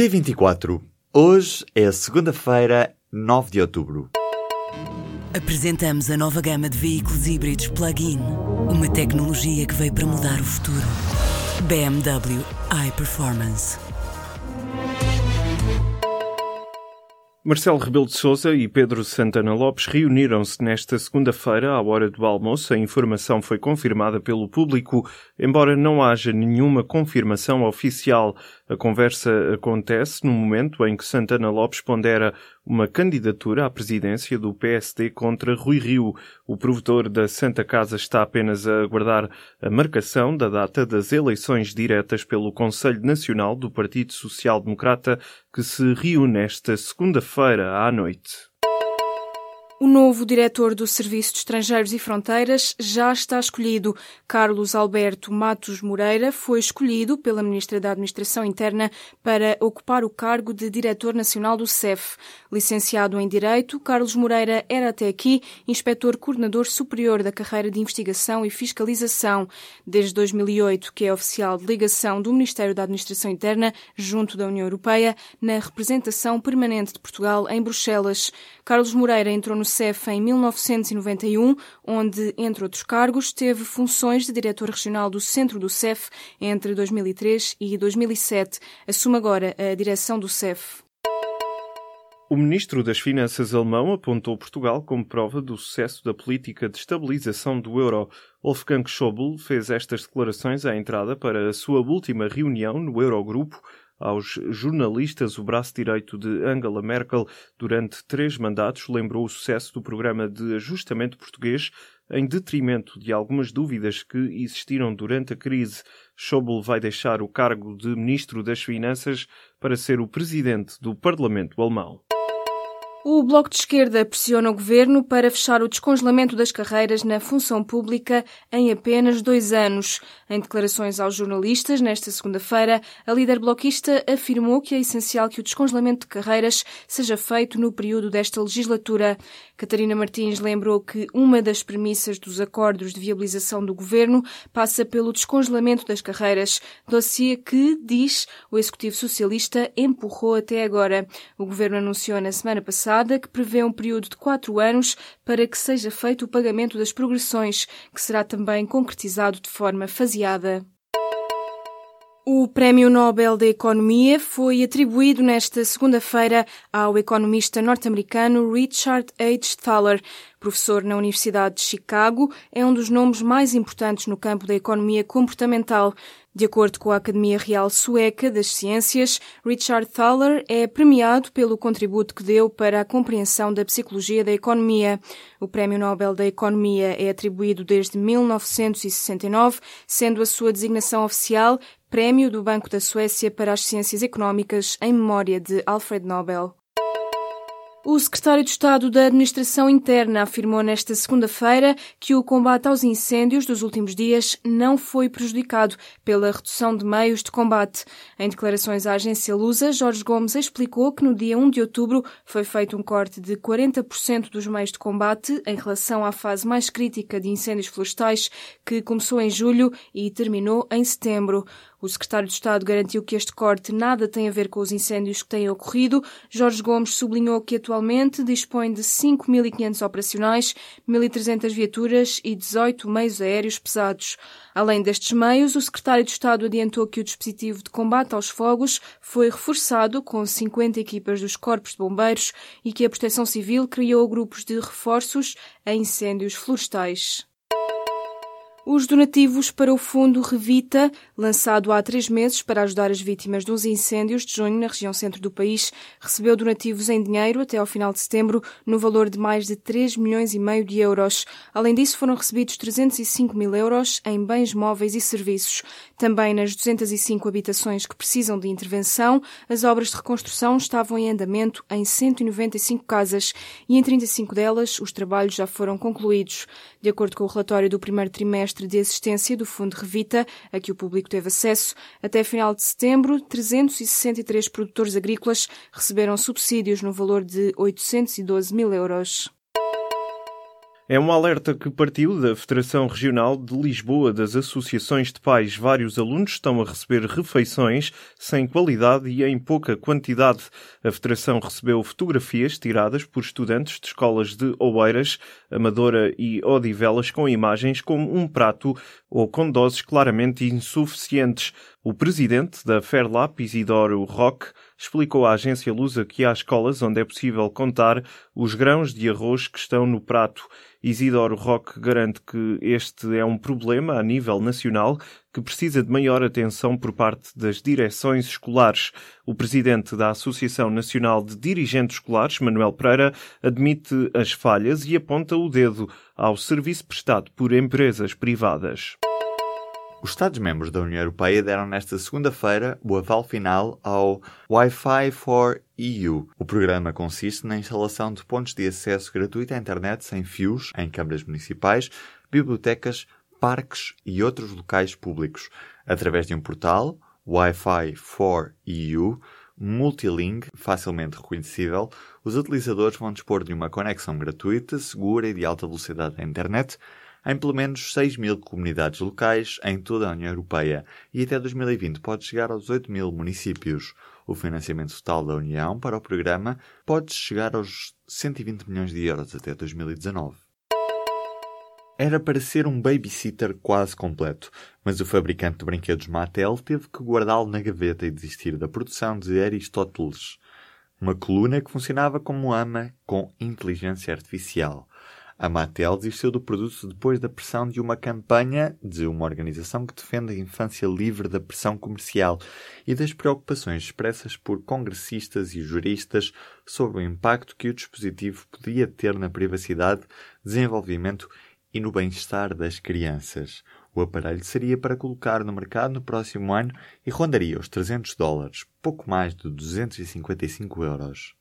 P24. Hoje é segunda-feira, 9 de outubro. Apresentamos a nova gama de veículos híbridos plug-in. Uma tecnologia que veio para mudar o futuro. BMW iPerformance. Marcelo Rebelo de Sousa e Pedro Santana Lopes reuniram-se nesta segunda-feira à hora do almoço. A informação foi confirmada pelo público, embora não haja nenhuma confirmação oficial. A conversa acontece no momento em que Santana Lopes pondera uma candidatura à presidência do PSD contra Rui Rio. O provedor da Santa Casa está apenas a aguardar a marcação da data das eleições diretas pelo Conselho Nacional do Partido Social Democrata, que se reúne esta segunda-feira à noite. O novo diretor do Serviço de Estrangeiros e Fronteiras já está escolhido. Carlos Alberto Matos Moreira foi escolhido pela Ministra da Administração Interna para ocupar o cargo de Diretor Nacional do CEF. Licenciado em Direito, Carlos Moreira era até aqui inspetor coordenador superior da carreira de Investigação e Fiscalização. Desde 2008, que é oficial de ligação do Ministério da Administração Interna junto da União Europeia na representação permanente de Portugal em Bruxelas. Carlos Moreira entrou no CEF em 1991, onde, entre outros cargos, teve funções de diretor regional do centro do CEF entre 2003 e 2007. Assume agora a direção do CEF. O ministro das Finanças alemão apontou Portugal como prova do sucesso da política de estabilização do euro. Wolfgang Schäuble fez estas declarações à entrada para a sua última reunião no Eurogrupo, aos jornalistas, o braço direito de Angela Merkel durante três mandatos lembrou o sucesso do programa de ajustamento português em detrimento de algumas dúvidas que existiram durante a crise. Schäuble vai deixar o cargo de Ministro das Finanças para ser o Presidente do Parlamento Alemão. O Bloco de Esquerda pressiona o governo para fechar o descongelamento das carreiras na função pública em apenas dois anos. Em declarações aos jornalistas, nesta segunda-feira, a líder bloquista afirmou que é essencial que o descongelamento de carreiras seja feito no período desta legislatura. Catarina Martins lembrou que uma das premissas dos acordos de viabilização do governo passa pelo descongelamento das carreiras, dossiê que, diz, o Executivo Socialista empurrou até agora. O governo anunciou na semana passada passada que prevê um período de quatro anos para que seja feito o pagamento das progressões, que será também concretizado de forma faseada. O Prémio Nobel da Economia foi atribuído nesta segunda-feira ao economista norte-americano Richard H. Thaler, Professor na Universidade de Chicago, é um dos nomes mais importantes no campo da economia comportamental. De acordo com a Academia Real Sueca das Ciências, Richard Thaler é premiado pelo contributo que deu para a compreensão da psicologia da economia. O Prémio Nobel da Economia é atribuído desde 1969, sendo a sua designação oficial Prémio do Banco da Suécia para as Ciências Económicas em memória de Alfred Nobel. O secretário de Estado da Administração Interna afirmou nesta segunda-feira que o combate aos incêndios dos últimos dias não foi prejudicado pela redução de meios de combate. Em declarações à agência Lusa, Jorge Gomes explicou que no dia 1 de outubro foi feito um corte de 40% dos meios de combate em relação à fase mais crítica de incêndios florestais que começou em julho e terminou em setembro. O secretário de Estado garantiu que este corte nada tem a ver com os incêndios que têm ocorrido. Jorge Gomes sublinhou que atualmente dispõe de 5.500 operacionais, 1.300 viaturas e 18 meios aéreos pesados. Além destes meios, o secretário de Estado adiantou que o dispositivo de combate aos fogos foi reforçado com 50 equipas dos corpos de bombeiros e que a Proteção Civil criou grupos de reforços a incêndios florestais. Os donativos para o Fundo Revita, lançado há três meses para ajudar as vítimas dos incêndios de junho na região centro do país, recebeu donativos em dinheiro até ao final de setembro no valor de mais de 3 milhões e meio de euros. Além disso, foram recebidos 305 mil euros em bens móveis e serviços. Também nas 205 habitações que precisam de intervenção, as obras de reconstrução estavam em andamento em 195 casas e em 35 delas os trabalhos já foram concluídos. De acordo com o relatório do primeiro trimestre trimestre de assistência do Fundo Revita, a que o público teve acesso, até final de setembro, 363 produtores agrícolas receberam subsídios no valor de 812 mil euros. É um alerta que partiu da Federação Regional de Lisboa das Associações de Pais. Vários alunos estão a receber refeições sem qualidade e em pouca quantidade. A Federação recebeu fotografias tiradas por estudantes de escolas de Oeiras, Amadora e Odivelas com imagens como um prato ou com doses claramente insuficientes. O presidente da Fairlap, Isidoro Roque, explicou à agência Lusa que há escolas onde é possível contar os grãos de arroz que estão no prato. Isidoro Roque garante que este é um problema a nível nacional que precisa de maior atenção por parte das direções escolares. O presidente da Associação Nacional de Dirigentes Escolares, Manuel Pereira, admite as falhas e aponta o dedo ao serviço prestado por empresas privadas. Os Estados-membros da União Europeia deram nesta segunda-feira o aval final ao Wi-Fi for EU. O programa consiste na instalação de pontos de acesso gratuito à internet sem fios em câmaras municipais, bibliotecas, parques e outros locais públicos, através de um portal, Wi-Fi for EU, multilingue, facilmente reconhecível, os utilizadores vão dispor de uma conexão gratuita, segura e de alta velocidade à internet, em pelo menos 6 mil comunidades locais em toda a União Europeia e até 2020 pode chegar aos 8 mil municípios. O financiamento total da União para o programa pode chegar aos 120 milhões de euros até 2019. Era para ser um babysitter quase completo, mas o fabricante de brinquedos Mattel teve que guardá-lo na gaveta e desistir da produção de Aristóteles, uma coluna que funcionava como ama com inteligência artificial. A Mattel desistiu do produto depois da pressão de uma campanha de uma organização que defende a infância livre da pressão comercial e das preocupações expressas por congressistas e juristas sobre o impacto que o dispositivo podia ter na privacidade, desenvolvimento e no bem-estar das crianças. O aparelho seria para colocar no mercado no próximo ano e rondaria os 300 dólares, pouco mais de 255 euros.